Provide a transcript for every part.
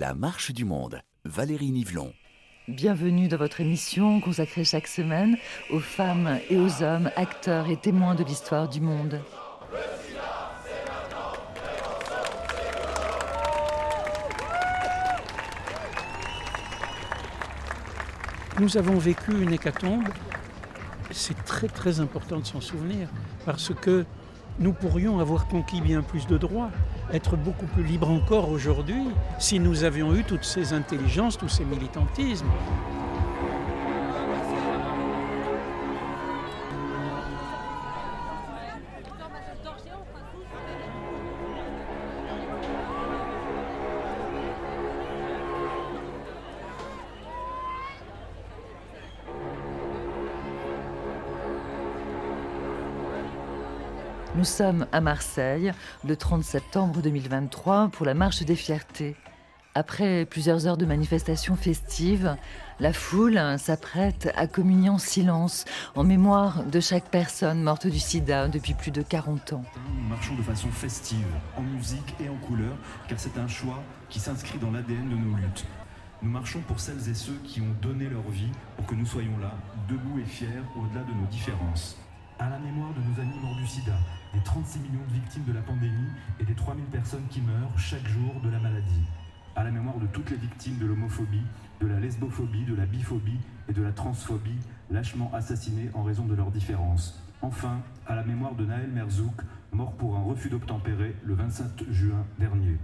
La marche du monde. Valérie Nivelon. Bienvenue dans votre émission consacrée chaque semaine aux femmes et aux hommes, acteurs et témoins de l'histoire du monde. Nous avons vécu une hécatombe. C'est très très important de s'en souvenir parce que nous pourrions avoir conquis bien plus de droits, être beaucoup plus libres encore aujourd'hui si nous avions eu toutes ces intelligences, tous ces militantismes. Nous sommes à Marseille le 30 septembre 2023 pour la marche des fiertés. Après plusieurs heures de manifestations festives, la foule s'apprête à communier en silence en mémoire de chaque personne morte du sida depuis plus de 40 ans. Nous marchons de façon festive, en musique et en couleur, car c'est un choix qui s'inscrit dans l'ADN de nos luttes. Nous marchons pour celles et ceux qui ont donné leur vie pour que nous soyons là, debout et fiers au-delà de nos différences. À la mémoire de nos amis morts du sida, des 36 millions de victimes de la pandémie et des 3000 personnes qui meurent chaque jour de la maladie. À la mémoire de toutes les victimes de l'homophobie, de la lesbophobie, de la biphobie et de la transphobie, lâchement assassinées en raison de leurs différences. Enfin, à la mémoire de Naël Merzouk, mort pour un refus d'obtempérer le 27 juin dernier.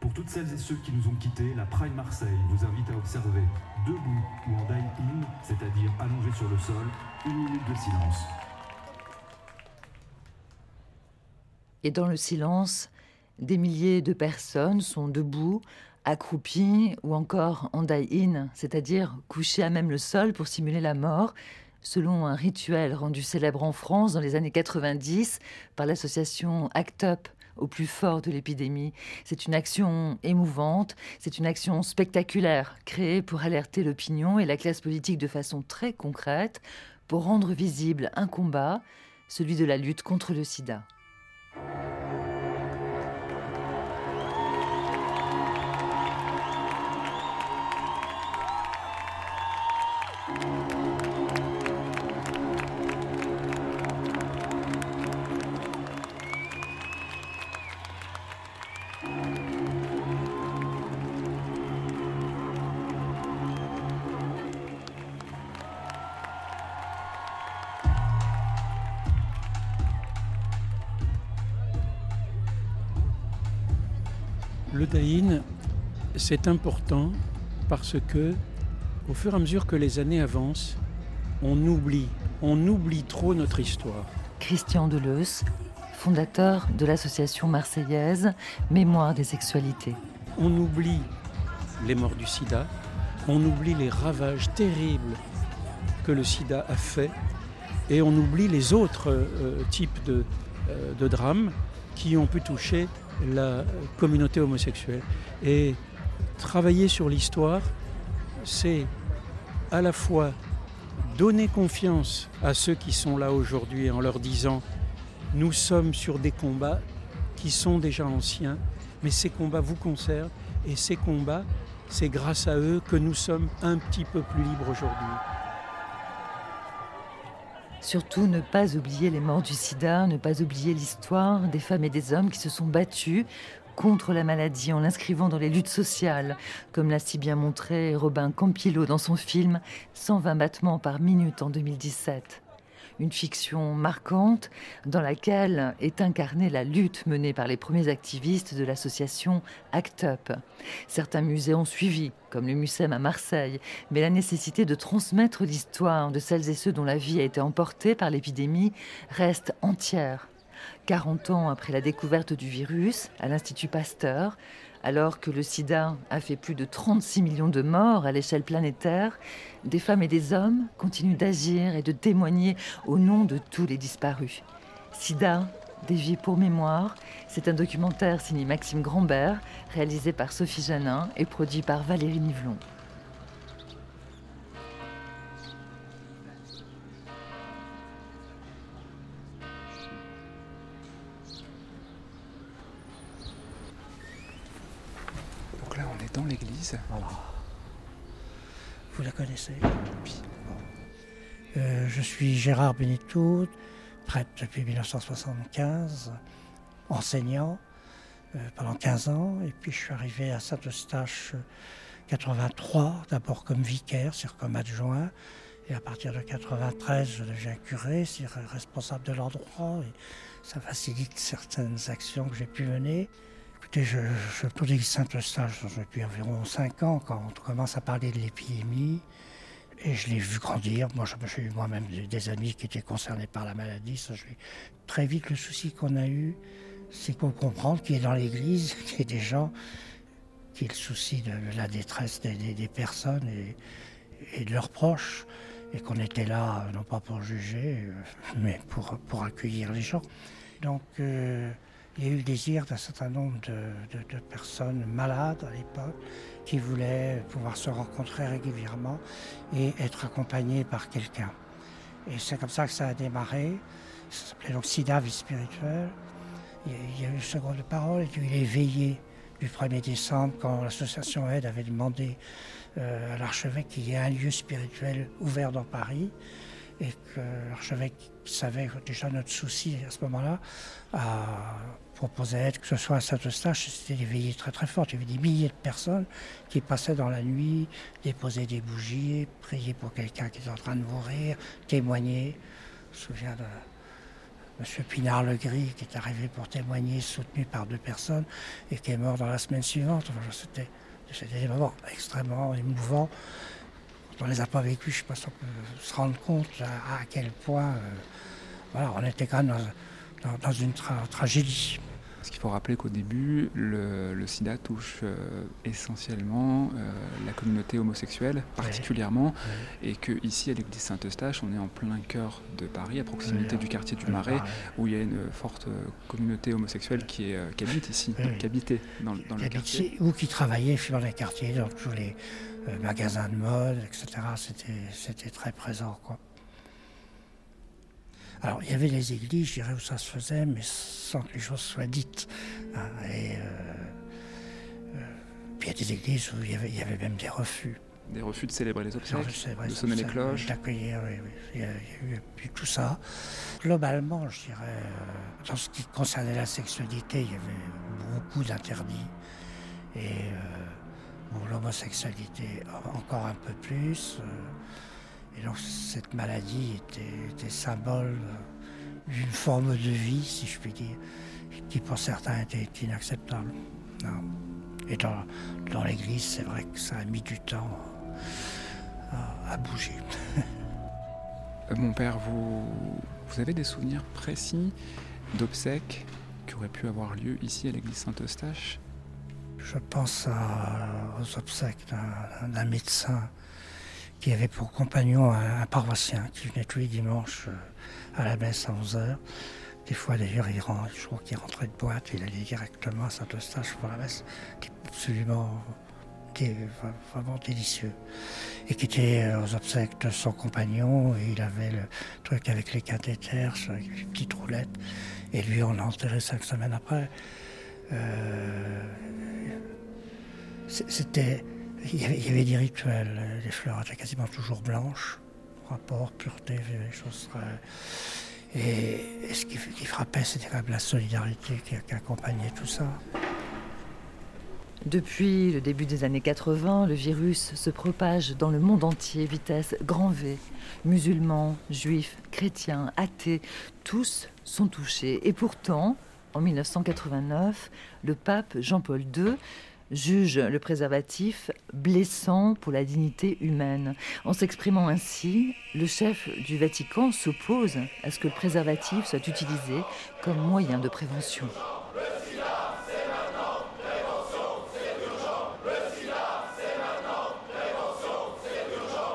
Pour toutes celles et ceux qui nous ont quittés, la Pride Marseille vous invite à observer, debout ou en die-in, c'est-à-dire allongé sur le sol, une minute de silence. Et dans le silence, des milliers de personnes sont debout, accroupies ou encore en die-in, c'est-à-dire couchées à même le sol pour simuler la mort, selon un rituel rendu célèbre en France dans les années 90 par l'association ACT UP au plus fort de l'épidémie. C'est une action émouvante, c'est une action spectaculaire, créée pour alerter l'opinion et la classe politique de façon très concrète, pour rendre visible un combat, celui de la lutte contre le sida. Thank you. Le Daïn, c'est important parce que, au fur et à mesure que les années avancent, on oublie, on oublie trop notre histoire. Christian Deleuze, fondateur de l'association marseillaise Mémoire des sexualités. On oublie les morts du sida, on oublie les ravages terribles que le sida a fait et on oublie les autres euh, types de, euh, de drames qui ont pu toucher la communauté homosexuelle. Et travailler sur l'histoire, c'est à la fois donner confiance à ceux qui sont là aujourd'hui en leur disant nous sommes sur des combats qui sont déjà anciens, mais ces combats vous concernent et ces combats, c'est grâce à eux que nous sommes un petit peu plus libres aujourd'hui. Surtout ne pas oublier les morts du sida, ne pas oublier l'histoire des femmes et des hommes qui se sont battus contre la maladie en l'inscrivant dans les luttes sociales, comme l'a si bien montré Robin Campillo dans son film 120 battements par minute en 2017 une fiction marquante dans laquelle est incarnée la lutte menée par les premiers activistes de l'association ACT UP. Certains musées ont suivi, comme le Mucem à Marseille, mais la nécessité de transmettre l'histoire de celles et ceux dont la vie a été emportée par l'épidémie reste entière. 40 ans après la découverte du virus à l'Institut Pasteur, alors que le sida a fait plus de 36 millions de morts à l'échelle planétaire, des femmes et des hommes continuent d'agir et de témoigner au nom de tous les disparus. Sida, des vies pour mémoire, c'est un documentaire signé Maxime Grambert, réalisé par Sophie Janin et produit par Valérie Nivelon. Voilà. Vous la connaissez euh, je suis Gérard Benito, prêtre depuis 1975, enseignant euh, pendant 15 ans, et puis je suis arrivé à Saint-Eustache 83, euh, d'abord comme vicaire, c'est-à-dire comme adjoint, et à partir de 93, je deviens curé, c'est-à-dire responsable de l'endroit, et ça facilite certaines actions que j'ai pu mener. Écoutez, je, je l'église Saint-Eustache depuis environ 5 ans, quand on commence à parler de l'épidémie. Et je l'ai vu grandir. Moi, j'ai eu moi-même des amis qui étaient concernés par la maladie. Très vite, le souci qu'on a eu, c'est qu'on comprend qu'il y a dans l'Église, qu'il y a des gens qui ont le souci de la détresse des, personnes et, de leurs proches. Et qu'on était là, non pas pour juger, euh, mais pour, pour accueillir les gens. Donc, euh, il y a eu le désir d'un certain nombre de, personnes malades à l'époque qui voulaient pouvoir se rencontrer régulièrement et être accompagnées par quelqu'un. Et c'est comme ça que ça a démarré. Ça s'appelait donc SIDA Vie Spirituelle. Il y a eu une seconde parole et puis il est veillé du 1er décembre quand l'association Aide avait demandé euh, à l'archevêque qu'il y ait un lieu spirituel ouvert dans Paris et que l'archevêque savait déjà notre souci à ce moment-là, a proposé que ce soit à Saint-Eustache, c'était des veillées très très fortes. Il y avait des milliers de personnes qui passaient dans la nuit, déposaient des bougies, priaient pour quelqu'un qui était en train de mourir, témoigner. Je me souviens de M. Pinard-Legris qui est arrivé pour témoigner, soutenu par deux personnes, et qui est mort dans la semaine suivante. c'était, des moments extrêmement émouvants on ne les a pas vécus, je ne sais pas si on peut se rendre compte à, quel point euh, voilà, on était quand même dans, une tragédie. Parce qu'il faut rappeler qu'au début, le, sida touche euh, essentiellement euh, la communauté homosexuelle, particulièrement, et qu'ici, à l'église Saint-Eustache, on est en plein cœur de Paris, à proximité du quartier du Marais, où il y a une forte communauté homosexuelle qui, est, qui habite ici, qui habitait dans, le quartier. Ou qui travaillait dans les quartiers, dans tous les euh, magasins de mode, etc. C'était très présent. Quoi. Alors, il y avait les églises, je dirais, où ça se faisait, mais sans que les choses soient dites. Hein, et euh, euh, puis il y a des églises où il y, avait, il y avait même des refus. Des refus de célébrer les obsèques, de sonner les cloches. D'accueillir, oui, oui. Il y, a, eu, tout ça. Globalement, je dirais, dans ce qui concernait la sexualité, il y avait beaucoup d'interdits. Et l'homosexualité encore un peu plus. Euh, et donc cette maladie était, symbole d'une forme de vie, si je puis dire, qui pour certains était inacceptable. Et dans, l'Église, c'est vrai que ça a mis du temps à, bouger. Euh, mon père, vous, vous avez des souvenirs précis d'obsèques qui auraient pu avoir lieu ici à l'église Saint-Eustache? Je pense aux obsèques d'un médecin qui avait pour compagnon un, paroissien qui venait tous les dimanches euh, à la messe à 11h. Des fois d'ailleurs, il rentre, je crois qu'il rentrait de boîte, il allait directement à Saint-Eustache pour la messe, qui absolument vraiment délicieux. Et qui était euh, aux obsèques de son compagnon, et il avait le truc avec les cathéters, les petites roulettes, et lui on l'a enterré cinq semaines après. Euh, c'était, il y, avait, des rituels. Les fleurs étaient quasiment toujours blanches. Rapport, pureté, des choses Et, ce qui, frappait, c'était la solidarité qui, accompagnait tout ça. Depuis le début des années 80, le virus se propage dans le monde entier, vitesse grand V. Musulmans, juifs, chrétiens, athées, tous sont touchés. Et pourtant, en 1989, le pape Jean-Paul II juge le préservatif blessant pour la dignité humaine. En s'exprimant ainsi, le chef du Vatican s'oppose à ce que le préservatif soit utilisé comme moyen de prévention.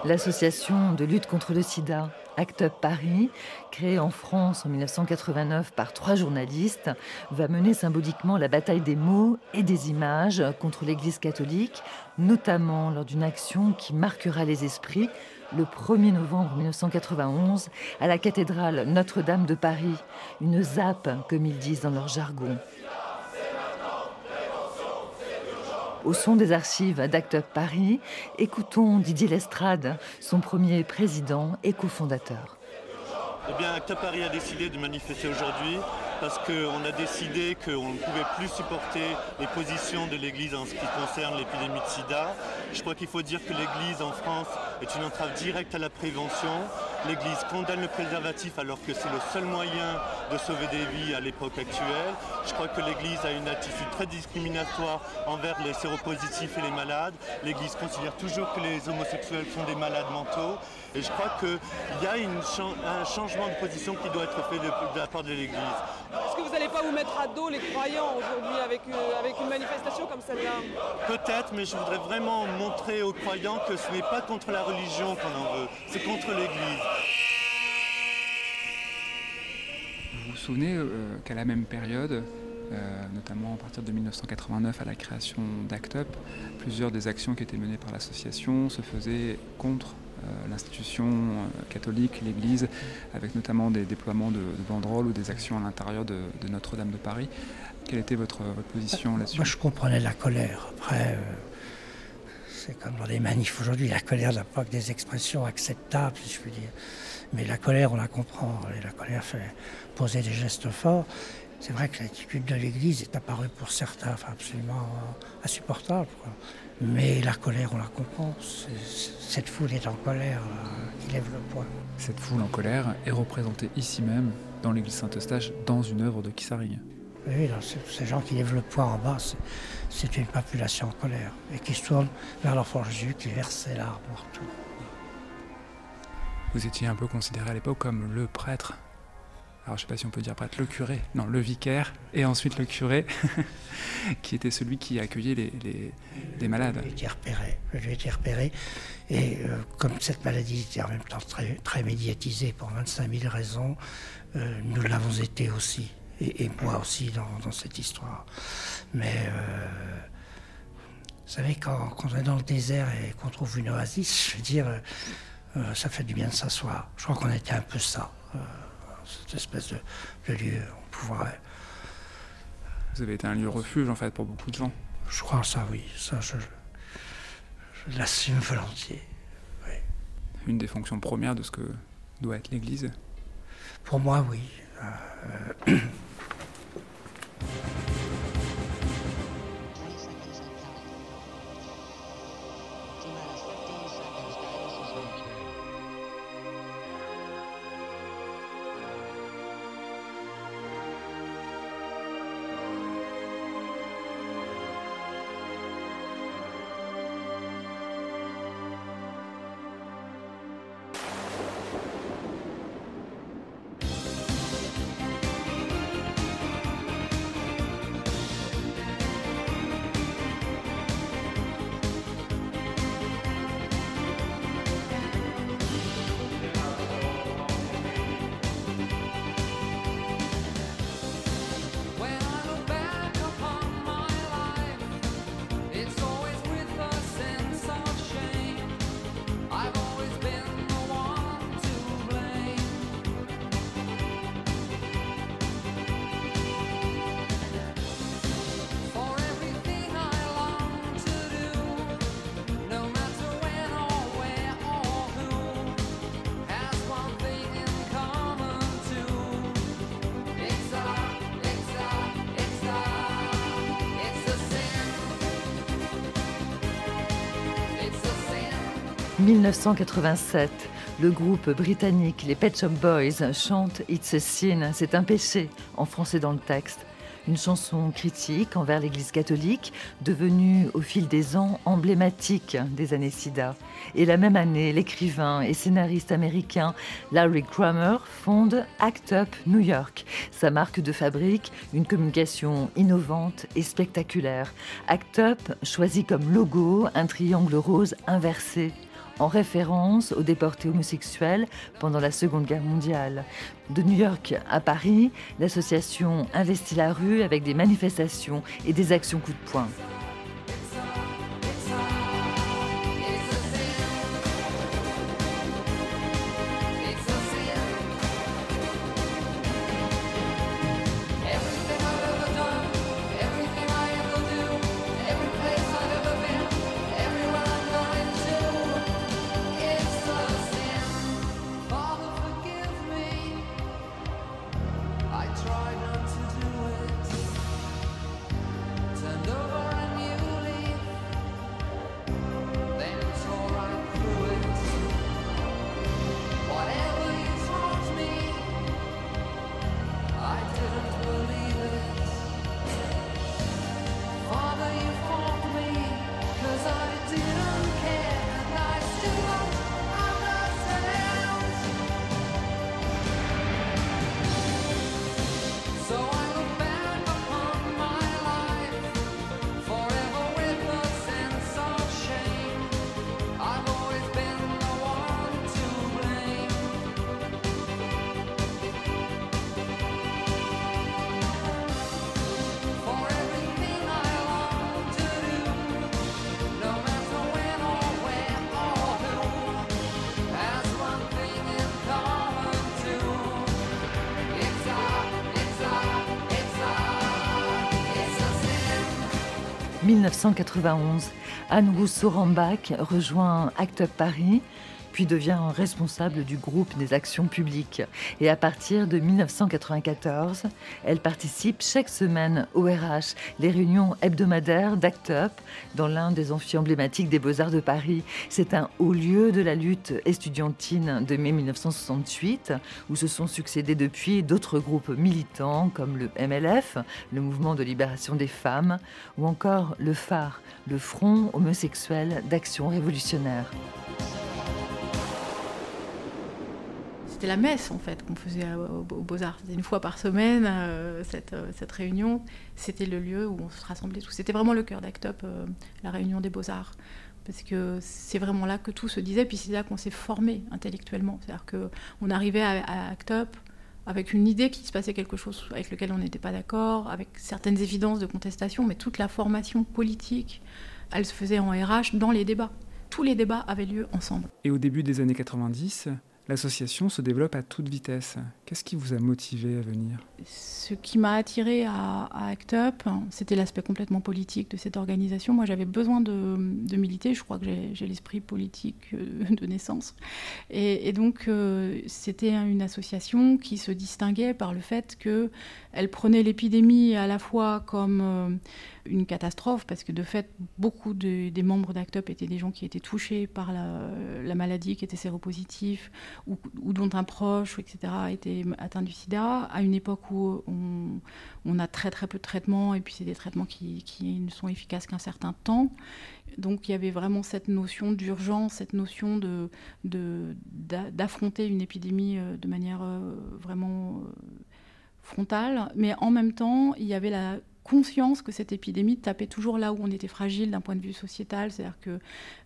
L'association de lutte contre le sida Act Up Paris, créé en France en 1989 par trois journalistes, va mener symboliquement la bataille des mots et des images contre l'Église catholique, notamment lors d'une action qui marquera les esprits le 1er novembre 1991 à la cathédrale Notre-Dame de Paris, une ZAP comme ils disent dans leur jargon. Au son des archives d'Act Paris, écoutons Didier Lestrade, son premier président et cofondateur. Eh bien, Act Up Paris a décidé de manifester aujourd'hui parce qu'on a décidé qu'on ne pouvait plus supporter les positions de l'Église en ce qui concerne l'épidémie de sida. Je crois qu'il faut dire que l'Église en France est une entrave directe à la prévention. L'Église condamne le préservatif alors que c'est le seul moyen de sauver des vies à l'époque actuelle. Je crois que l'Église a une attitude très discriminatoire envers les séropositifs et les malades. L'Église considère toujours que les homosexuels sont des malades mentaux. Et je crois qu'il y a un changement de position qui doit être fait de, la part de l'Église. Que vous n'allez pas vous mettre à dos les croyants aujourd'hui avec, euh, avec une manifestation comme celle-là Peut-être, mais je voudrais vraiment montrer aux croyants que ce n'est pas contre la religion qu'on en veut, c'est contre l'Église. Vous vous souvenez euh, qu'à la même période, euh, notamment à partir de 1989 à la création d'ACT UP, plusieurs des actions qui étaient menées par l'association se faisaient contre l'institution euh, catholique, l'Église, avec notamment des déploiements de, banderoles ou des actions à l'intérieur de, Notre-Dame de Paris. Quelle était votre, position là-dessus Moi, je comprenais la colère. Après, euh, c'est comme dans les manifs aujourd'hui, la colère n'a pas que des expressions acceptables, si je puis dire. Mais la colère, on la comprend. Et la colère fait poser des gestes forts. C'est vrai que l'attitude de l'Église est apparue pour certains absolument insupportable. Mais la colère, on la comprend. Cette foule est en colère euh, qui lève le poing. Cette foule en colère est représentée ici même, dans l'église Saint-Eustache, dans une œuvre de Kissarigue. Oui, ces gens qui lèvent le poing en bas, c'est une population en colère et qui se tourne vers l'enfant Jésus qui verse ses larmes partout. Vous étiez un peu considéré à l'époque comme le prêtre alors je ne sais pas si on peut dire prêtre, le curé, non, le vicaire, et ensuite le curé, qui était celui qui accueillait les, malades. Je été repéré, été repéré, et euh, comme cette maladie était en même temps très, très médiatisée pour 25 000 raisons, euh, nous l'avons été aussi, et, moi aussi dans, cette histoire. Mais euh, vous savez, quand, quand, on est dans le désert et qu'on trouve une oasis, je veux dire, ça fait du bien de s'asseoir. Je crois qu'on était un peu ça cette espèce de, lieu on pourrait. Vous avez été un lieu refuge en fait pour beaucoup de gens. Je crois ça, oui. Ça, je, je l'assume volontiers. Une des fonctions premières de ce que doit être l'Église. Pour moi, oui. Euh, « 1987, le groupe britannique les Pet Shop Boys chante It's a Sin, c'est un péché, en français dans le texte. Une chanson critique envers l'Église catholique, devenue au fil des ans emblématique des années SIDA. Et la même année, l'écrivain et scénariste américain Larry Kramer fonde Act Up New York. Sa marque de fabrique, une communication innovante et spectaculaire. Act Up choisit comme logo un triangle rose inversé en référence aux déportés homosexuels pendant la Seconde Guerre mondiale. De New York à Paris, l'association investit la rue avec des manifestations et des actions coup de poing. 1991, Anne Rousseau-Rambach rejoint Act Up Paris puis devient responsable du groupe des actions publiques. Et à partir de 1994, elle participe chaque semaine au RH, les réunions hebdomadaires d'Act Up, dans l'un des amphis emblématiques des Beaux-Arts de Paris. C'est un haut lieu de la lutte estudiantine de mai 1968, où se sont succédés depuis d'autres groupes militants comme le MLF, le Mouvement de libération des femmes, ou encore le phare, le Front homosexuel d'action révolutionnaire. C'était la messe en fait qu'on faisait aux, Beaux-Arts. Une fois par semaine, euh, cette, euh, cette, réunion. C'était le lieu où on se rassemblait tous. C'était vraiment le cœur d'Act Up, euh, la réunion des Beaux-Arts. Parce que c'est vraiment là que tout se disait, puis c'est là qu'on s'est formé intellectuellement. C'est-à-dire qu'on arrivait à, à Act Up avec une idée qu'il se passait quelque chose avec lequel on n'était pas d'accord, avec certaines évidences de contestation, mais toute la formation politique, elle se faisait en RH dans les débats. Tous les débats avaient lieu ensemble. Et au début des années 90, L'association se développe à toute vitesse. Qu'est-ce qui vous a motivé à venir? Ce qui m'a attiré à, ACT UP, c'était l'aspect complètement politique de cette organisation. Moi, j'avais besoin de, militer. Je crois que j'ai l'esprit politique euh, de naissance. Et, donc, euh, c'était une association qui se distinguait par le fait qu'elle prenait l'épidémie à la fois comme euh, une catastrophe parce que de fait, beaucoup des membres d'ACT UP étaient des gens qui étaient touchés par la, maladie, qui étaient séropositifs ou, dont un proche, etc., était atteint du sida, à une époque où on, a très très peu de traitements et puis c'est des traitements qui, ne sont efficaces qu'un certain temps. Donc il y avait vraiment cette notion d'urgence, cette notion de, d'affronter une épidémie euh, de manière euh, vraiment euh, frontale, mais en même temps, il y avait la conscience que cette épidémie tapait toujours là où on était fragile d'un point de vue sociétal, c'est-à-dire que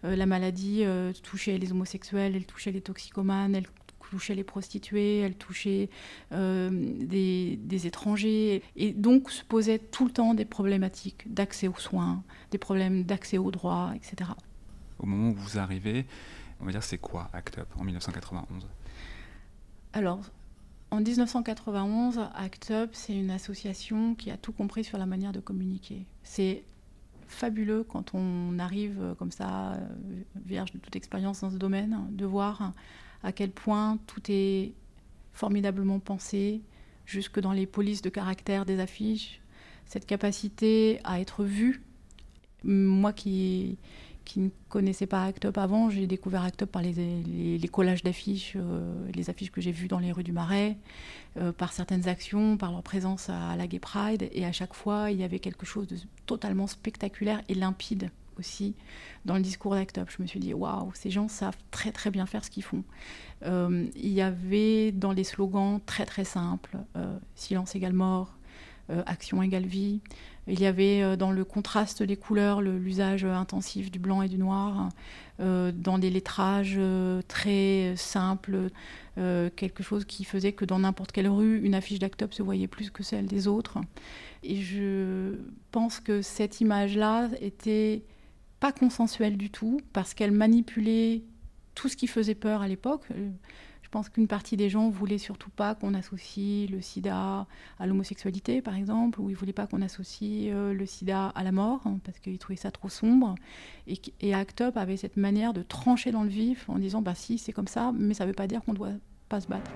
euh, la maladie euh, touchait les homosexuels, elle touchait les toxicomanes, elle touchait les prostituées, elle touchait euh, des, des, étrangers, et donc se posait tout le temps des problématiques d'accès aux soins, des problèmes d'accès aux droits, etc. Au moment où vous arrivez, on va dire c'est quoi ACT UP en 1991 Alors, en 1991, ACT UP, c'est une association qui a tout compris sur la manière de communiquer. C'est fabuleux quand on arrive euh, comme ça, euh, vierge de toute expérience dans ce domaine, de voir à quel point tout est formidablement pensé, jusque dans les polices de caractère des affiches, cette capacité à être vu. Moi qui qui ne connaissaient pas Act Up avant, j'ai découvert Act Up par les, collages d'affiches, euh, les affiches que j'ai vues dans les rues du Marais, euh, par certaines actions, par leur présence à, la Gay Pride. Et à chaque fois, il y avait quelque chose de totalement spectaculaire et limpide aussi dans le discours d'Act Up. Je me suis dit, waouh, ces gens savent très très bien faire ce qu'ils font. Euh, il y avait dans les slogans très très simples, silence égale mort, action égale vie. Il y avait euh, dans le contraste des couleurs l'usage intensif du blanc et du noir, euh, dans des lettrages euh, très simples, quelque chose qui faisait que dans n'importe quelle rue, une affiche d'Actop se voyait plus que celle des autres. Et je pense que cette image-là était pas consensuelle du tout, parce qu'elle manipulait tout ce qui faisait peur à l'époque. Je pense qu'une partie des gens voulaient surtout pas qu'on associe le sida à l'homosexualité, par exemple, ou ils voulaient pas qu'on associe euh, le sida à la mort, hein, parce qu'ils trouvaient ça trop sombre. Et, et ACT UP avait cette manière de trancher dans le vif en disant, bah si, c'est comme ça, mais ça ne veut pas dire qu'on doit pas se battre.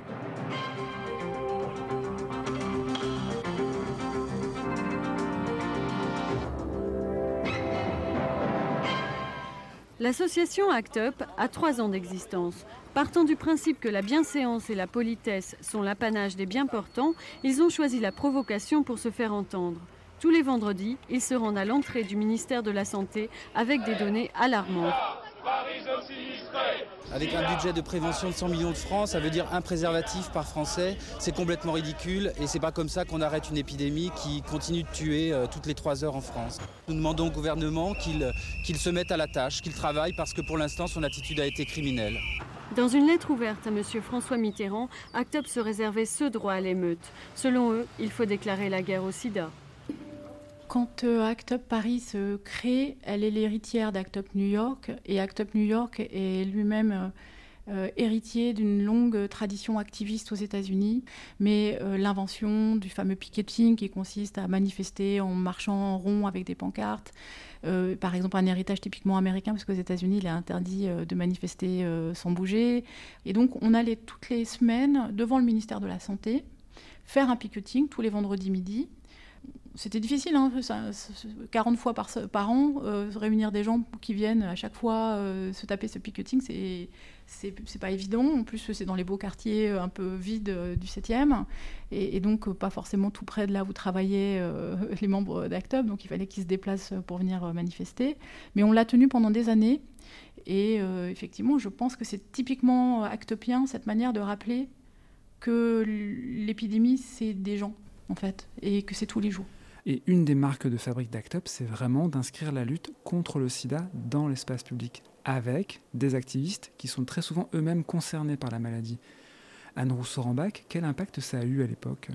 L'association ACT UP a trois ans d'existence. Partant du principe que la bienséance et la politesse sont l'apanage des bien portants, ils ont choisi la provocation pour se faire entendre. Tous les vendredis, ils se rendent à l'entrée du ministère de la Santé avec des données alarmantes. Avec un budget de prévention de 100 millions de francs, ça veut dire un préservatif par Français. C'est complètement ridicule et c'est pas comme ça qu'on arrête une épidémie qui continue de tuer euh, toutes les trois heures en France. Nous demandons au gouvernement qu'il se mette à la tâche, qu'il travaille parce que pour l'instant son attitude a été criminelle. Dans une lettre ouverte à M. François Mitterrand, Actop se réservait ce droit à l'émeute. Selon eux, il faut déclarer la guerre au sida. Quand euh, Act Up Paris se crée, elle est l'héritière d'Act Up New York et Act Up New York est lui-même euh, héritier d'une longue tradition activiste aux États-Unis, mais euh, l'invention du fameux picketing qui consiste à manifester en marchant en rond avec des pancartes, euh, par exemple un héritage typiquement américain, parce qu'aux États-Unis il est interdit de manifester sans bouger. Et donc on allait toutes les semaines devant le ministère de la Santé faire un picketing tous les vendredis midi c'était difficile, hein, 40 fois par, an, euh, réunir des gens qui viennent à chaque fois euh, se taper ce picketing, c'est c'est pas évident. En plus, c'est dans les beaux quartiers un peu vides euh, du 7e, et, donc pas forcément tout près de là où travaillaient les membres d'ACTUB, donc il fallait qu'ils se déplacent pour venir manifester. Mais on l'a tenu pendant des années, et effectivement, je pense que c'est typiquement actopien, cette manière de rappeler que l'épidémie, c'est des gens, en fait, et que c'est tous les jours. Et une des marques de fabrique d'Act Up, c'est vraiment d'inscrire la lutte contre le sida dans l'espace public, avec des activistes qui sont très souvent eux-mêmes concernés par la maladie. Anne Rousseau-Rambach, quel impact ça a eu à l'époque?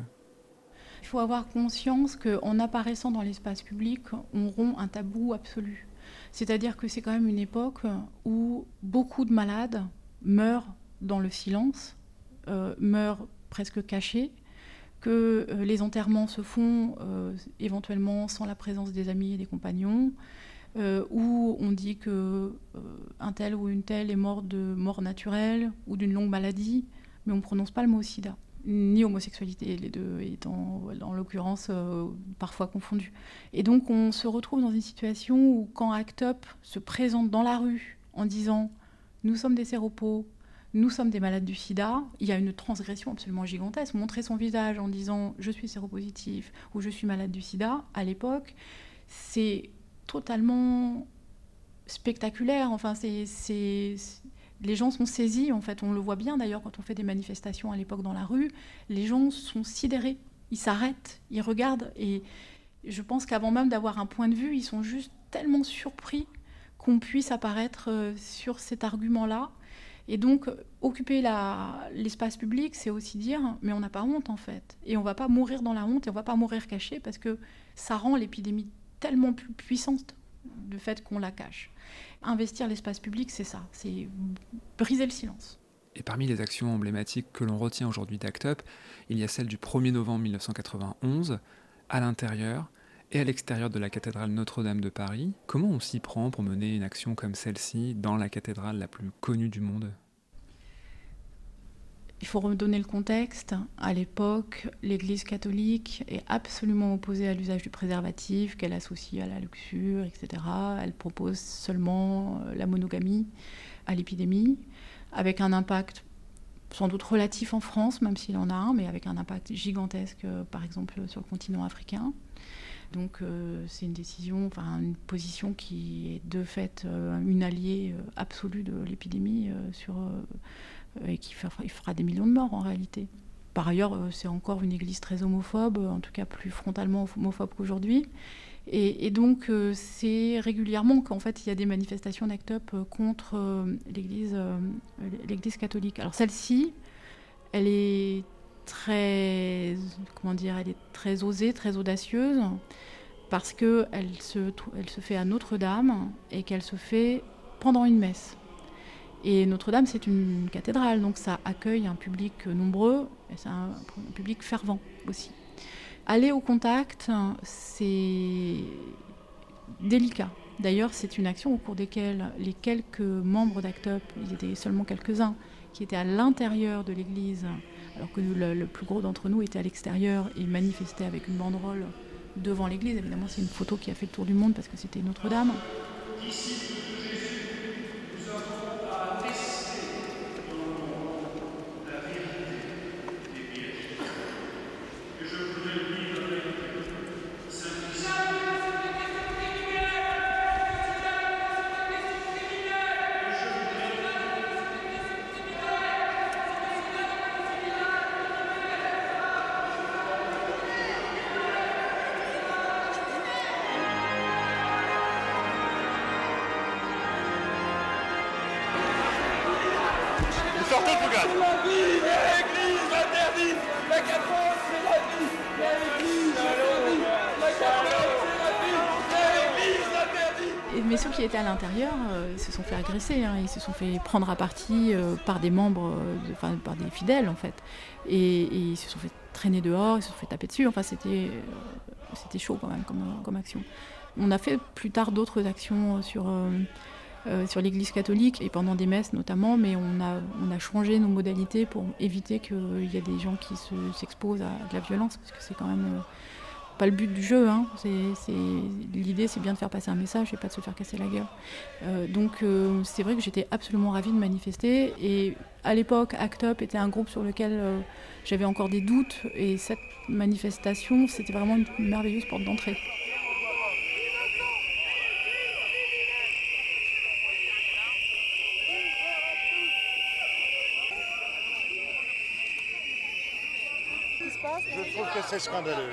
Il faut avoir conscience qu'en apparaissant dans l'espace public, on rompt un tabou absolu. C'est-à-dire que c'est quand même une époque où beaucoup de malades meurent dans le silence, euh, meurent presque cachés, que euh, les enterrements se font euh, éventuellement sans la présence des amis et des compagnons, euh, où on dit que un tel ou une telle est mort de mort naturelle ou d'une longue maladie, mais on ne prononce pas le mot sida, ni homosexualité, les deux étant en l'occurrence parfois confondus. Et donc on se retrouve dans une situation où quand ACT UP se présente dans la rue en disant nous sommes des séropos, nous sommes des malades du sida, il y a une transgression absolument gigantesque. Montrer son visage en disant je suis séropositif ou je suis malade du sida, à l'époque, c'est totalement spectaculaire. Enfin, c'est, les gens sont saisis, en fait. On le voit bien d'ailleurs quand on fait des manifestations à l'époque dans la rue. Les gens sont sidérés. Ils s'arrêtent, ils regardent. Et je pense qu'avant même d'avoir un point de vue, ils sont juste tellement surpris qu'on puisse apparaître euh, sur cet argument-là et donc, occuper l'espace public, c'est aussi dire, mais on n'a pas honte en fait. Et on ne va pas mourir dans la honte et on ne va pas mourir caché parce que ça rend l'épidémie tellement plus puissante du fait qu'on la cache. Investir l'espace public, c'est ça, c'est briser le silence. Et parmi les actions emblématiques que l'on retient aujourd'hui d'ACT UP, il y a celle du 1er novembre 1991, à l'intérieur et à l'extérieur de la cathédrale Notre-Dame de Paris. Comment on s'y prend pour mener une action comme celle-ci dans la cathédrale la plus connue du monde? Il faut redonner le contexte. À l'époque, l'Église catholique est absolument opposée à l'usage du préservatif, qu'elle associe à la luxure, etc. Elle propose seulement euh, la monogamie à l'épidémie, avec un impact sans doute relatif en France, même s'il en a un, mais avec un impact gigantesque, euh, par exemple, sur le continent africain. Donc euh, c'est une décision, enfin une position qui est de fait euh, une alliée euh, absolue de l'épidémie sur et qui fera, des millions de morts en réalité. Par ailleurs, c'est encore une église très homophobe, en tout cas plus frontalement homophobe qu'aujourd'hui. Et, donc, c'est régulièrement qu'en fait, il y a des manifestations d'ACT UP contre l'église, l'église catholique. Alors, celle-ci, elle est très, comment dire, elle est très osée, très audacieuse, parce qu'elle se, elle se fait à Notre-Dame et qu'elle se fait pendant une messe. Et Notre-Dame, c'est une cathédrale, donc ça accueille un public nombreux, et c'est un, public fervent aussi. Aller au contact, c'est délicat. D'ailleurs, c'est une action au cours desquelles les quelques membres d'ACT UP, il y était seulement quelques-uns, qui étaient à l'intérieur de l'église alors que le, plus gros d'entre nous était à l'extérieur et manifestait avec une banderole devant l'église. Évidemment, c'est une photo qui a fait le tour du monde parce que c'était Notre-Dame. Mais ceux qui étaient à l'intérieur, euh, se sont fait agresser. Hein. Ils se sont fait prendre à partie euh, par des membres, euh, enfin par des fidèles en fait. Et, ils se sont fait traîner dehors, ils se sont fait taper dessus. Enfin, c'était chaud quand même comme action. On a fait plus tard d'autres actions sur euh, sur l'Église catholique et pendant des messes notamment, mais on a, changé nos modalités pour éviter qu'il y ait des gens qui s'exposent à de la violence, parce que c'est quand même euh, pas le but du jeu. Hein. L'idée, c'est bien de faire passer un message et pas de se faire casser la gueule. Euh, donc, c'est vrai que j'étais absolument ravie de manifester. Et à l'époque, ACT UP était un groupe sur lequel j'avais encore des doutes. Et cette manifestation, c'était vraiment une merveilleuse porte d'entrée. C'est scandaleux.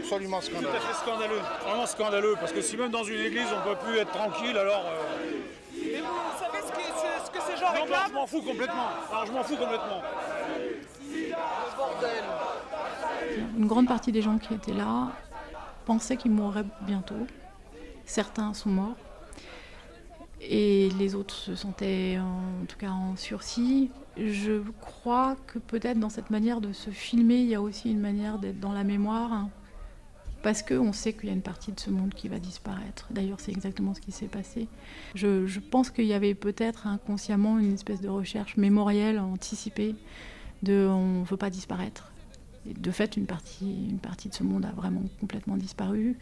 Absolument scandaleux. Tout à fait scandaleux. Vraiment scandaleux. Parce que si même dans une église on ne peut plus être tranquille, alors. Euh... Mais vous savez ce que, ce, ce que ces gens non, réclament Je m'en fous complètement. Alors, je m'en fous complètement. Le bordel. Une grande partie des gens qui étaient là pensaient qu'ils mourraient bientôt. Certains sont morts. Et les autres se sentaient en tout cas en sursis je crois que peut-être dans cette manière de se filmer, il y a aussi une manière d'être dans la mémoire, hein, parce qu'on sait qu'il y a une partie de ce monde qui va disparaître. D'ailleurs, c'est exactement ce qui s'est passé. Je, pense qu'il y avait peut-être inconsciemment une espèce de recherche mémorielle anticipée de on ne veut pas disparaître. Et de fait, une partie, une partie de ce monde a vraiment complètement disparu.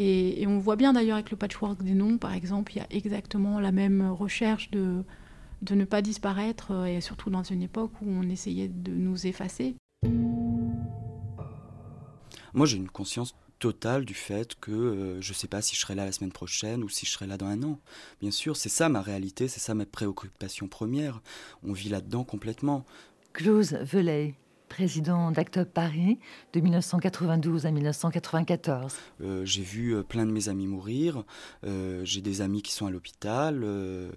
Et, et on voit bien d'ailleurs avec le patchwork des noms, par exemple, il y a exactement la même recherche de de ne pas disparaître, euh, et surtout dans une époque où on essayait de nous effacer. Moi, j'ai une conscience totale du fait que euh, je ne sais pas si je serai là la semaine prochaine ou si je serai là dans un an. Bien sûr, c'est ça ma réalité, c'est ça ma préoccupation première. On vit là-dedans complètement. Clause Velay, président d'Act Paris de 1992 à 1994. Euh, j'ai vu euh, plein de mes amis mourir. Euh, j'ai des amis qui sont à l'hôpital. Euh,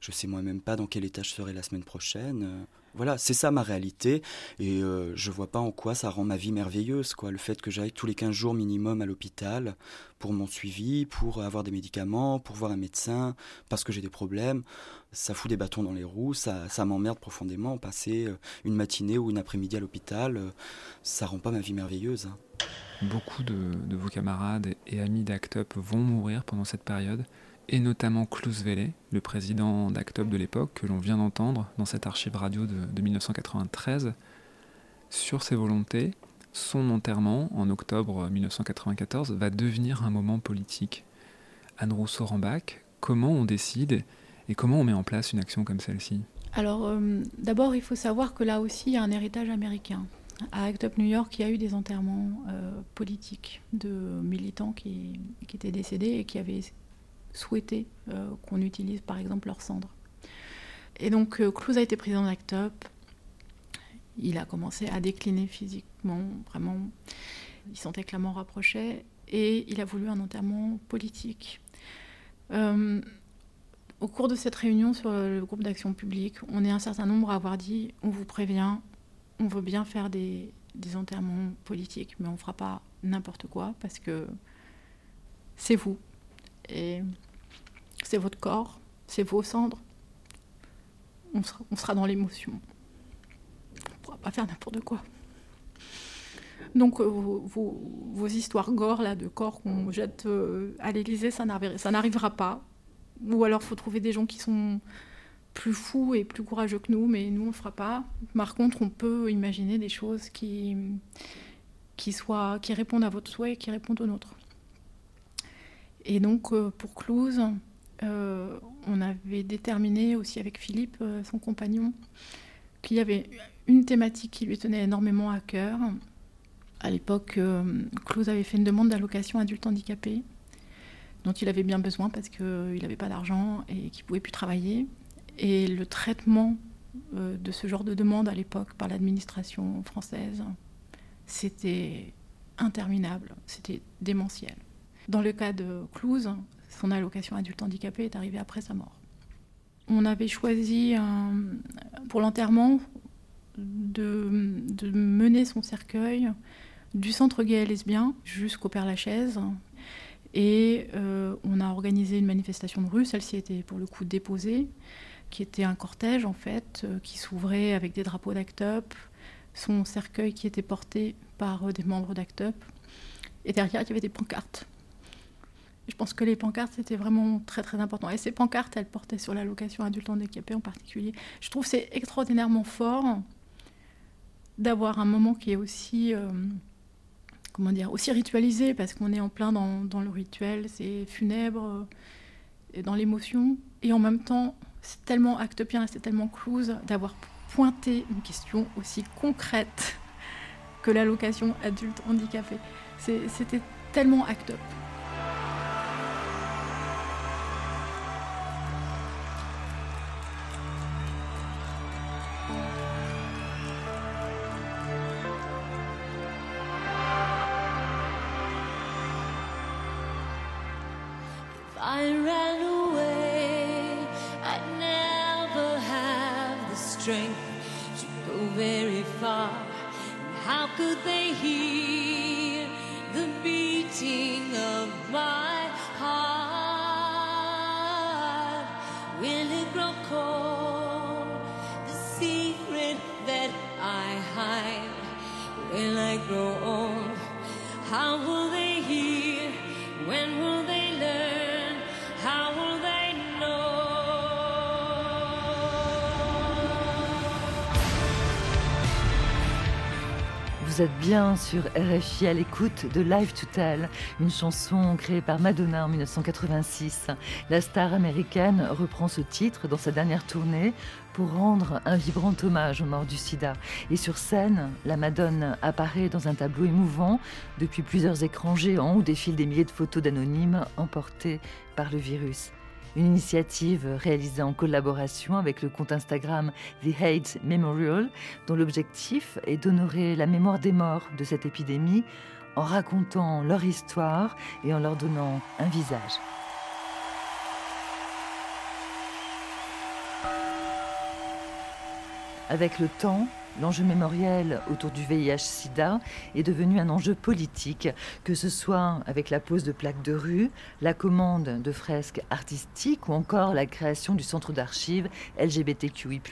je sais moi-même pas dans quel état je serai la semaine prochaine. Voilà, c'est ça ma réalité et euh, je vois pas en quoi ça rend ma vie merveilleuse quoi, le fait que j'aille tous les 15 jours minimum à l'hôpital pour mon suivi, pour avoir des médicaments, pour voir un médecin parce que j'ai des problèmes, ça fout des bâtons dans les roues, ça, m'emmerde profondément passer euh, une matinée ou une après-midi à l'hôpital, euh, ça rend pas ma vie merveilleuse. Hein. Beaucoup de, de, vos camarades et amis d'ACT UP vont mourir pendant cette période et notamment Klaus Welle, le président d'Actop de l'époque, que l'on vient d'entendre dans cette archive radio de, de 1993, sur ses volontés, son enterrement en octobre 1994 va devenir un moment politique. Anne Rousseau-Rambach, comment on décide et comment on met en place une action comme celle-ci? Alors, euh, d'abord, il faut savoir que là aussi, il y a un héritage américain. À Act Up New York, il y a eu des enterrements euh, politiques de militants qui, étaient décédés et qui avaient souhaité euh, qu'on utilise par exemple leurs cendres. Et donc euh, a été président d'Act Up. Il a commencé à décliner physiquement, vraiment. Il sentait que la mort approchait et il a voulu un enterrement politique. Euh, au cours de cette réunion sur le groupe d'action publique, on est un certain nombre à avoir dit on vous prévient, on veut bien faire des, des enterrements politiques, mais on ne fera pas n'importe quoi parce que c'est vous, c'est votre corps, c'est vos cendres. On sera, dans l'émotion. On ne pourra pas faire n'importe quoi. Donc euh, vos, histoires gore là, de corps qu'on jette euh, à l'Élysée, ça n'arrivera pas. Ou alors il faut trouver des gens qui sont plus fous et plus courageux que nous, mais nous on ne le fera pas. Par contre, on peut imaginer des choses qui, soient, qui répondent à votre souhait et qui répondent aux nôtres. Et donc euh, pour Clouse, euh, on avait déterminé aussi avec Philippe, euh, son compagnon, qu'il y avait une thématique qui lui tenait énormément à cœur. À l'époque, Clouse avait fait une demande d'allocation adulte handicapé, dont il avait bien besoin parce qu'il n'avait pas d'argent et qu'il ne pouvait plus travailler. Et le traitement de ce genre de demande à l'époque par l'administration française, c'était interminable, c'était démentiel. Dans le cas de Clouse, son allocation adulte handicapé est arrivée après sa mort. On avait choisi pour l'enterrement de, de, mener son cercueil du centre gay et lesbien jusqu'au Père Lachaise. Et on a organisé une manifestation de rue, celle-ci était pour le coup déposée, qui était un cortège en fait, qui s'ouvrait avec des drapeaux d'ACT UP, son cercueil qui était porté par des membres d'ACT UP. Et derrière, il y avait des pancartes. Je pense que les pancartes, c'était vraiment très très important. Et ces pancartes, elles portaient sur l'allocation adulte handicapé en particulier. Je trouve c'est extraordinairement fort d'avoir un moment qui est aussi, euh, comment dire, aussi ritualisé, parce qu'on est en plein dans, le rituel, c'est funèbre, euh, dans l'émotion. Et en même temps, c'est tellement actopien, c'est tellement close d'avoir pointé une question aussi concrète que l'allocation adulte handicapé. C'était tellement act Vous bien sur RFI à l'écoute de Live to Tell, une chanson créée par Madonna en 1986. La star américaine reprend ce titre dans sa dernière tournée pour rendre un vibrant hommage aux morts du sida. Et sur scène, la Madone apparaît dans un tableau émouvant depuis plusieurs écrans géants où défilent des milliers de photos d'anonymes emportés par le virus. Une initiative réalisée en collaboration avec le compte Instagram The Hate Memorial, dont l'objectif est d'honorer la mémoire des morts de cette épidémie en racontant leur histoire et en leur donnant un visage. Avec le temps, L'enjeu mémoriel autour du VIH-Sida est devenu un enjeu politique, que ce soit avec la pose de plaques de rue, la commande de fresques artistiques ou encore la création du centre d'archives LGBTQI+,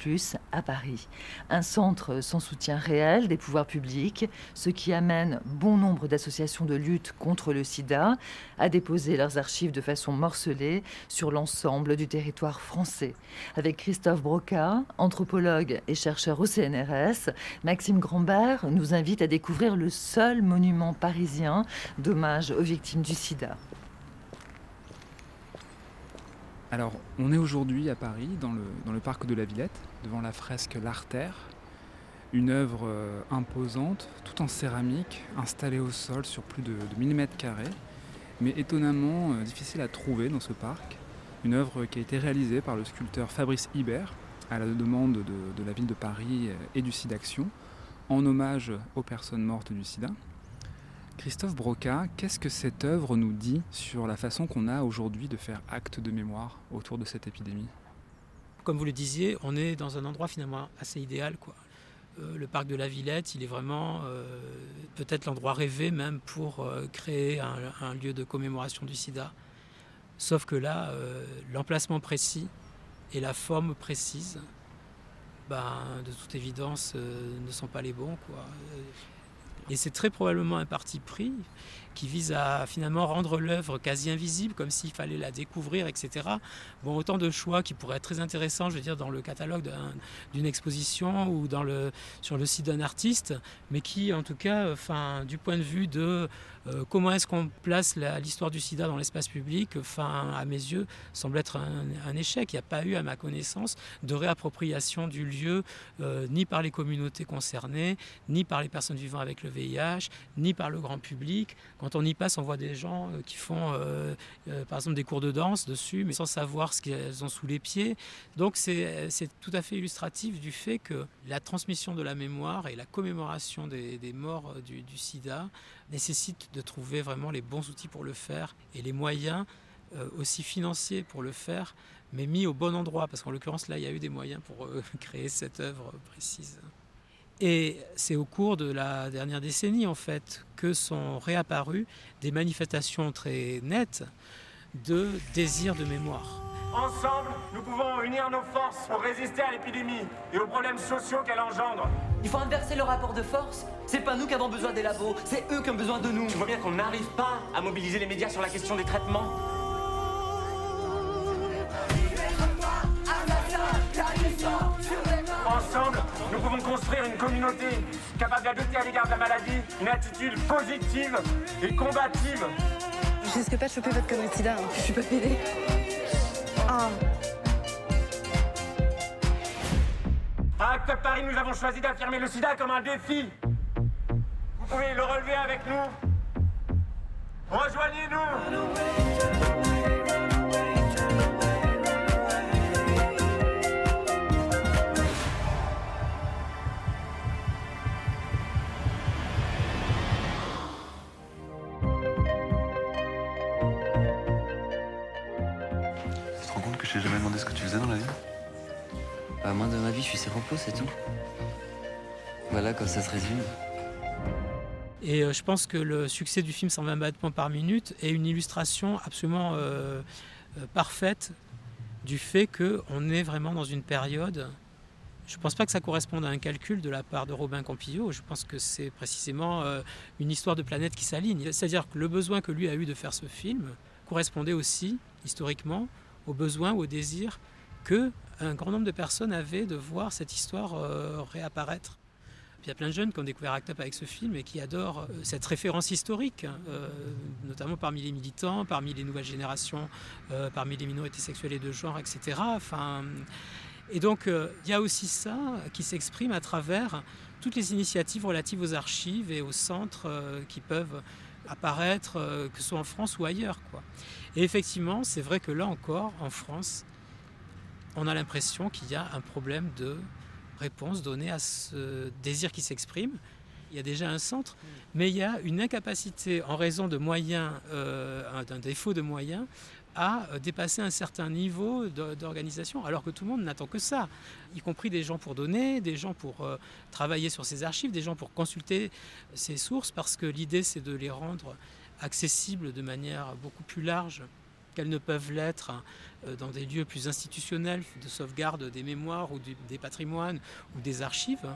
à Paris. Un centre sans soutien réel des pouvoirs publics, ce qui amène bon nombre d'associations de lutte contre le sida à déposer leurs archives de façon morcelée sur l'ensemble du territoire français. Avec Christophe Broca, anthropologue et chercheur au CNRS, Maxime Grandbert nous invite à découvrir le seul monument parisien d'hommage aux victimes du sida. Alors, on est aujourd'hui à Paris, dans le, dans le, parc de la Villette, devant la fresque L'Artère, une œuvre euh, imposante, tout en céramique, installée au sol sur plus de, de 1000 mètres carrés, mais étonnamment euh, difficile à trouver dans ce parc. Une œuvre qui a été réalisée par le sculpteur Fabrice Hibert, à la demande de, la ville de Paris et du SIDAction, en hommage aux personnes mortes du sida. Christophe Broca, qu'est-ce que cette œuvre nous dit sur la façon qu'on a aujourd'hui de faire acte de mémoire autour de cette épidémie? Comme vous le disiez, on est dans un endroit finalement assez idéal. Quoi. Euh, le parc de la Villette, il est vraiment euh, peut-être l'endroit rêvé même pour euh, créer un, un, lieu de commémoration du sida. Sauf que là, l'emplacement précis et la forme précise, ben, de toute évidence, euh, ne sont pas les bons. Quoi. Et c'est très probablement un parti pris qui vise à finalement rendre l'œuvre quasi invisible, comme s'il fallait la découvrir, etc. Bon, autant de choix qui pourraient être très intéressants, je veux dire, dans le catalogue d'une exposition ou dans le, sur le site d'un artiste, mais qui, en tout cas, enfin, du point de vue de euh, comment est-ce qu'on place l'histoire du sida dans l'espace public, à mes yeux, semble être un, échec. Il n'y a pas eu, à ma connaissance, de réappropriation du lieu, euh, ni par les communautés concernées, ni par les personnes vivant avec le VIH, ni par le grand public. Quand on y passe, on voit des gens euh, qui font, par exemple, des cours de danse dessus, mais sans savoir ce qu'elles ont sous les pieds. Donc c'est tout à fait illustratif du fait que la transmission de la mémoire et la commémoration des, morts du, sida nécessite de trouver vraiment les bons outils pour le faire et les moyens euh, aussi financiers pour le faire, mais mis au bon endroit, parce qu'en l'occurrence là, il y a eu des moyens pour euh, créer cette œuvre précise. Et c'est au cours de la dernière décennie, en fait, que sont réapparues des manifestations très nettes de désir de mémoire. Ensemble, nous pouvons unir nos forces pour résister à l'épidémie et aux problèmes sociaux qu'elle engendre. Il faut inverser le rapport de force. C'est pas nous qui avons besoin des labos, c'est eux qui ont besoin de nous. Tu vois bien qu'on n'arrive pas à mobiliser les médias sur la question des traitements. Pouvons construire une communauté capable d'adopter à l'égard de la maladie une attitude positive et combative. Je risque pas de choper votre connerie sida, hein. je suis pas pédée. Ah. À Acte Paris, nous avons choisi d'affirmer le sida comme un défi. Vous pouvez le relever avec nous. Rejoignez-nous. C'est tout. Voilà, comme ça se résume. Et euh, je pense que le succès du film 120 battements par minute est une illustration absolument euh, euh, parfaite du fait qu'on est vraiment dans une période. Je ne pense pas que ça corresponde à un calcul de la part de Robin Campillo. Je pense que c'est précisément une histoire de planète qui s'aligne. C'est-à-dire que le besoin que lui a eu de faire ce film correspondait aussi, historiquement, au besoin ou au désir que un grand nombre de personnes avaient de voir cette histoire euh, réapparaître. Il y a plein de jeunes qui ont découvert Act Up avec ce film et qui adorent euh, cette référence historique, euh, notamment parmi les militants, parmi les nouvelles générations, parmi les minorités sexuelles et de genre, etc. Enfin, et donc il y a aussi ça qui s'exprime à travers toutes les initiatives relatives aux archives et aux centres qui peuvent apparaître, que ce soit en France ou ailleurs. Quoi. Et effectivement, c'est vrai que là encore, en France, on a l'impression qu'il y a un problème de réponse donnée à ce désir qui s'exprime. Il y a déjà un centre, mais il y a une incapacité en raison de moyens, euh, d'un défaut de moyens, à euh, dépasser un certain niveau d'organisation, alors que tout le monde n'attend que ça, y compris des gens pour donner, des gens pour euh, travailler sur ces archives, des gens pour consulter ces sources, parce que l'idée c'est de les rendre accessibles de manière beaucoup plus large qu'elles ne peuvent l'être hein, euh, dans des lieux plus institutionnels de sauvegarde des mémoires ou des patrimoines ou des archives.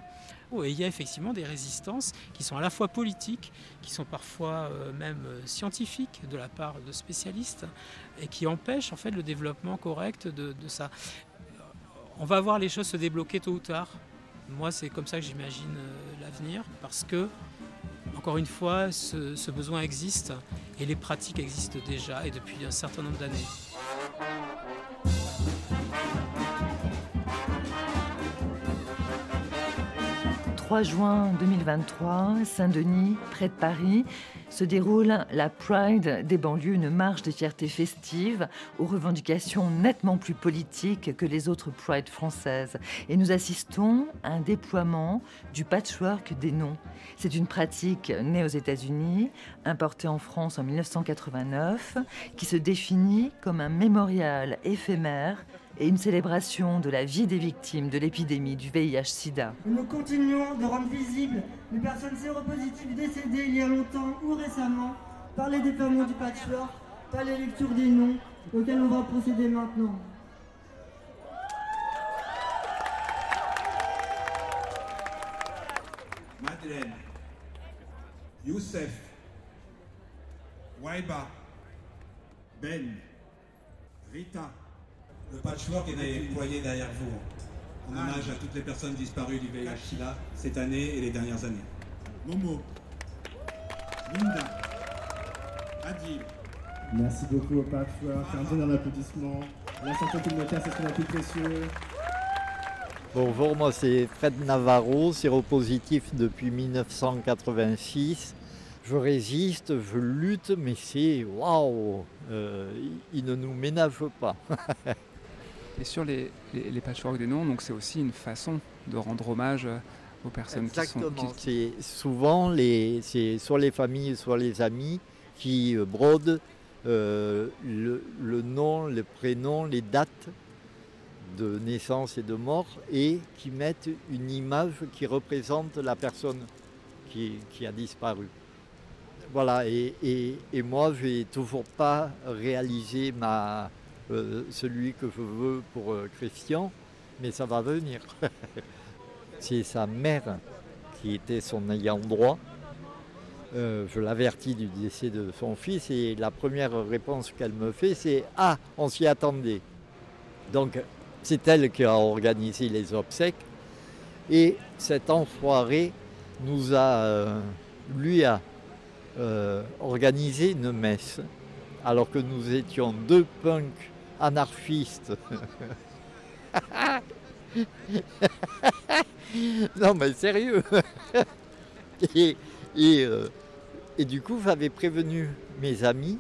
Oh, Et il y a effectivement des résistances qui sont à la fois politiques, qui sont parfois euh, même euh, scientifiques de la part de spécialistes, et qui empêchent en fait le développement correct de, de ça. On va voir les choses se débloquer tôt ou tard. Moi, c'est comme ça que j'imagine l'avenir, parce que, encore une fois, ce, besoin existe et les pratiques existent déjà et depuis un certain nombre d'années. 3 juin 2023, Saint-Denis, près de Paris, se déroule la Pride des banlieues, une marche de fierté festive aux revendications nettement plus politiques que les autres Pride françaises. Et nous assistons à un déploiement du patchwork des noms. C'est une pratique née aux États-Unis, importée en France en 1989, qui se définit comme un mémorial éphémère et une célébration de la vie des victimes de l'épidémie du VIH-Sida. Nous continuons de rendre visibles les personnes séropositives décédées il y a longtemps ou récemment par les déploiements du patchwork, par les lectures des noms auxquels on va procéder maintenant. Madeleine, Youssef, Waiba, Ben, Rita. Le patchwork est déployé derrière vous, en hommage à toutes les personnes disparues du VIH-Sida cette année et les dernières années. Momo, Linda, Adil. Merci beaucoup au Patchwork, un tonnerre d'applaudissements. La santé communautaire, c'est ce qu'on a de plus précieux. Bonjour, moi c'est Fred Navarro, séropositif depuis 1986. Je résiste, je lutte, mais c'est waouh, euh, il ne nous ménage pas. Et sur les, les, les patchwork des noms, donc c'est aussi une façon de rendre hommage aux personnes Exactement, qui sont. qui- c'est souvent les, c'est soit les familles, soit les amis qui euh, brodent euh, le, le nom, le prénom, les dates de naissance et de mort et qui mettent une image qui représente la personne qui, qui a disparu. Voilà, et, et, et moi, je n'ai toujours pas réalisé ma, euh, celui que je veux pour euh, Christian, mais ça va venir. c'est sa mère qui était son ayant droit. Euh, je l'avertis du décès de son fils et la première réponse qu'elle me fait, c'est Ah, on s'y attendait. Donc, c'est elle qui a organisé les obsèques. Et cet enfoiré nous a, lui a organisé une messe, alors que nous étions deux punks anarchistes. non mais sérieux. et, et, euh, et, du coup, j'avais prévenu mes amis.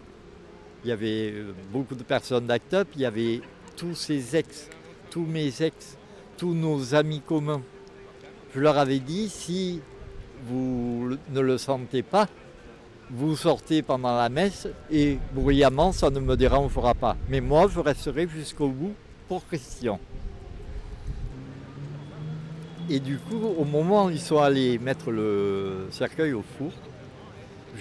Il y avait euh, beaucoup de personnes d'Act Up. Il y avait tous ses ex, tous mes ex, tous nos amis communs. Je leur avais dit, si vous ne le sentez pas, vous sortez pendant la messe et bruyamment, ça ne me dérangera pas. Mais moi, je resterai jusqu'au bout pour Christian. Et du coup, au moment où ils sont allés mettre le cercueil au four,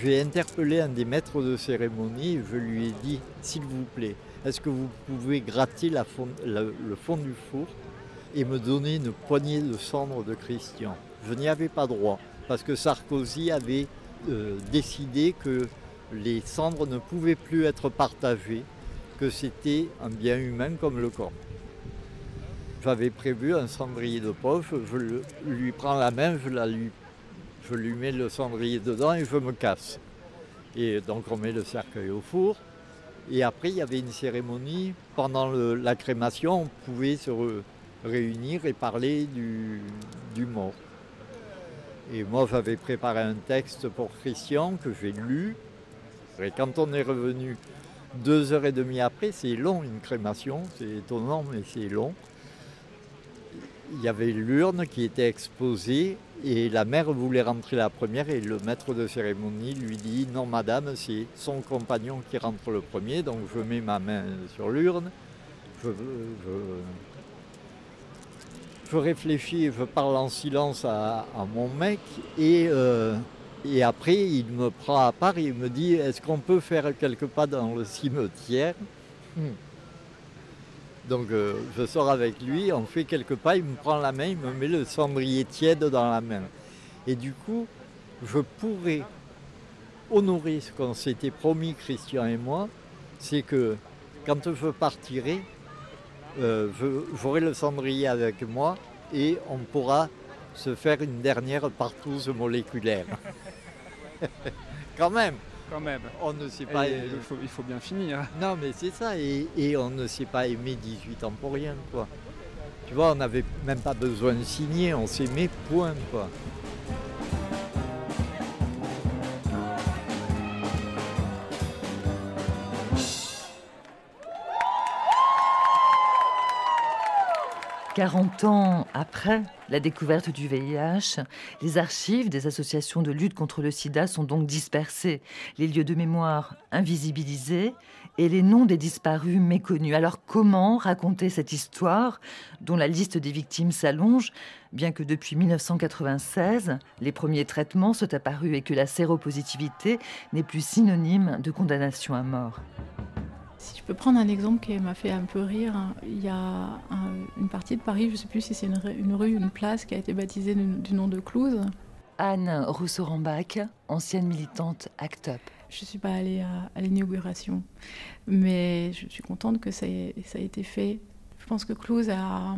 j'ai interpellé un des maîtres de cérémonie et je lui ai dit, s'il vous plaît, est-ce que vous pouvez gratter le fond du four et me donner une poignée de cendres de Christian? Je n'y avais pas droit parce que Sarkozy avait euh, décidé que les cendres ne pouvaient plus être partagées, que c'était un bien humain comme le corps. J'avais prévu un cendrier de poche, je lui prends la main, je, lui, mets le cendrier dedans et je me casse. Et donc on met le cercueil au four. Et après, il y avait une cérémonie. Pendant la crémation, on pouvait se réunir et parler du mort. Et moi, j'avais préparé un texte pour Christian que j'ai lu. Et quand on est revenu deux heures et demie après, c'est long une crémation, c'est étonnant, mais c'est long. Il y avait l'urne qui était exposée et la mère voulait rentrer la première et le maître de cérémonie lui dit non madame, c'est son compagnon qui rentre le premier, donc je mets ma main sur l'urne, je, je, je réfléchis, je parle en silence à, à mon mec et, euh, et après il me prend à part et il me dit est-ce qu'on peut faire quelques pas dans le cimetière? Hmm. Donc euh, je sors avec lui, on fait quelques pas, il me prend la main, il me met le cendrier tiède dans la main. Et du coup, je pourrais honorer ce qu'on s'était promis, Christian et moi, c'est que quand je partirai, euh, j'aurai le cendrier avec moi et on pourra se faire une dernière partouze moléculaire. Quand même. Quand même. On ne sait pas. Il, faut, il, faut, bien finir. Non, mais c'est ça. Et, et, on ne s'est pas aimé 18 ans pour rien, quoi. Tu vois, on n'avait même pas besoin de signer. On s'aimait, point, quoi. 40 ans après la découverte du VIH, les archives des associations de lutte contre le sida sont donc dispersées, les lieux de mémoire invisibilisés et les noms des disparus méconnus. Alors comment raconter cette histoire dont la liste des victimes s'allonge, bien que depuis 1996, les premiers traitements soient apparus et que la séropositivité n'est plus synonyme de condamnation à mort? Je peux prendre un exemple qui m'a fait un peu rire, il y a un, une partie de Paris, je ne sais plus si c'est une, une, rue, une place qui a été baptisée du, du nom de Clouse. Anne Rousseau-Rambach, ancienne militante ACT UP. Je ne suis pas allée à, à l'inauguration, mais je suis contente que ça ait, ça ait été fait. Je pense que Clouse a,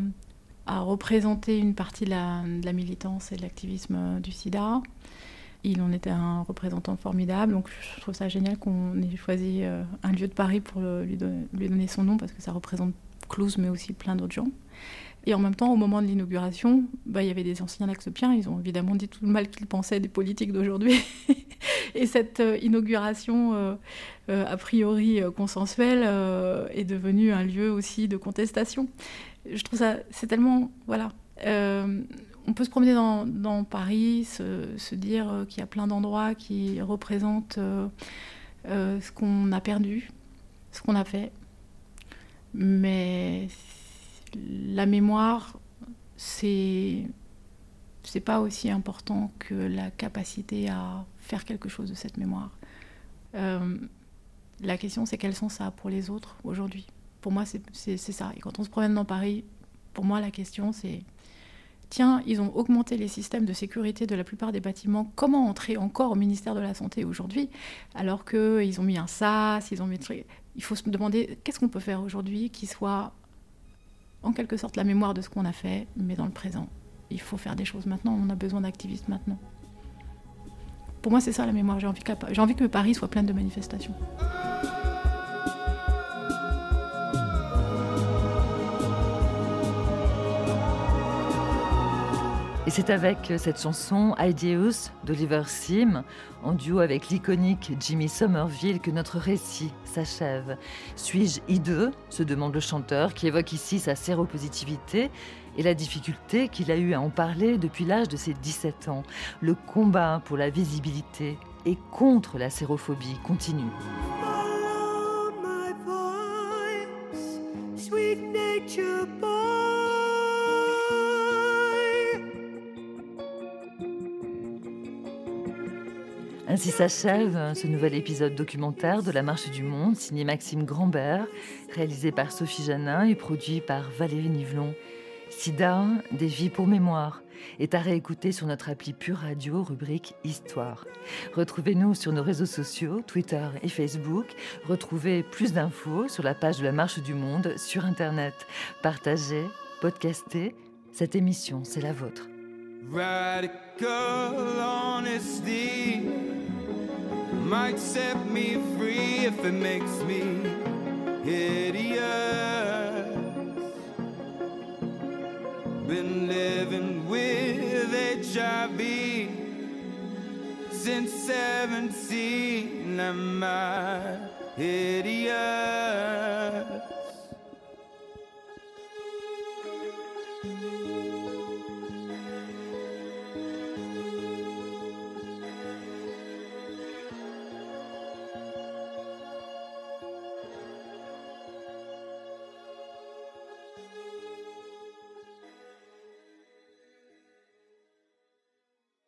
a représenté une partie de la, de la militance et de l'activisme du sida. Il en était un représentant formidable, donc je trouve ça génial qu'on ait choisi euh, un lieu de Paris pour lui, don lui, donner son nom parce que ça représente Clouse, mais aussi plein d'autres gens. Et en même temps, au moment de l'inauguration, bah, il y avait des anciens accepiens, ils ont évidemment dit tout le mal qu'ils pensaient des politiques d'aujourd'hui. et cette euh, inauguration, euh, a priori consensuelle, est devenue un lieu aussi de contestation. Je trouve ça, c'est tellement, voilà. On peut se promener dans, Paris, se, dire qu'il y a plein d'endroits qui représentent euh, euh, ce qu'on a perdu, ce qu'on a fait. Mais la mémoire, c'est c'est pas aussi important que la capacité à faire quelque chose de cette mémoire. Euh, la question, c'est quel sens ça a pour les autres aujourd'hui? Pour moi, c'est ça. Et quand on se promène dans Paris, pour moi, la question, c'est tiens, ils ont augmenté les systèmes de sécurité de la plupart des bâtiments. Comment entrer encore au ministère de la Santé aujourd'hui alors qu'ils ont mis un SAS, ils ont mis. Il faut se demander qu'est-ce qu'on peut faire aujourd'hui qui soit en quelque sorte la mémoire de ce qu'on a fait, mais dans le présent? Il faut faire des choses maintenant, on a besoin d'activistes maintenant. Pour moi, c'est ça la mémoire. J'ai envie, envie que Paris soit plein de manifestations. Et c'est avec cette chanson Ideus d'Oliver Sim, en duo avec l'iconique Jimmy Somerville, que notre récit s'achève. Suis-je hideux se demande le chanteur, qui évoque ici sa séropositivité et la difficulté qu'il a eu à en parler depuis l'âge de ses 17 ans. Le combat pour la visibilité et contre la sérophobie continue. Ainsi s'achève ce nouvel épisode documentaire de La Marche du Monde, signé Maxime Grandbert, réalisé par Sophie Janin et produit par Valérie Nivelon. Sida, des vies pour mémoire, est à réécouter sur notre appli Pure Radio, rubrique Histoire. Retrouvez-nous sur nos réseaux sociaux, Twitter et Facebook. Retrouvez plus d'infos sur la page de la Marche du Monde sur Internet. Partagez, podcastez. Cette émission, c'est la vôtre. Might set me free if it makes me hideous. Been living with HIV since 17. Am I hideous?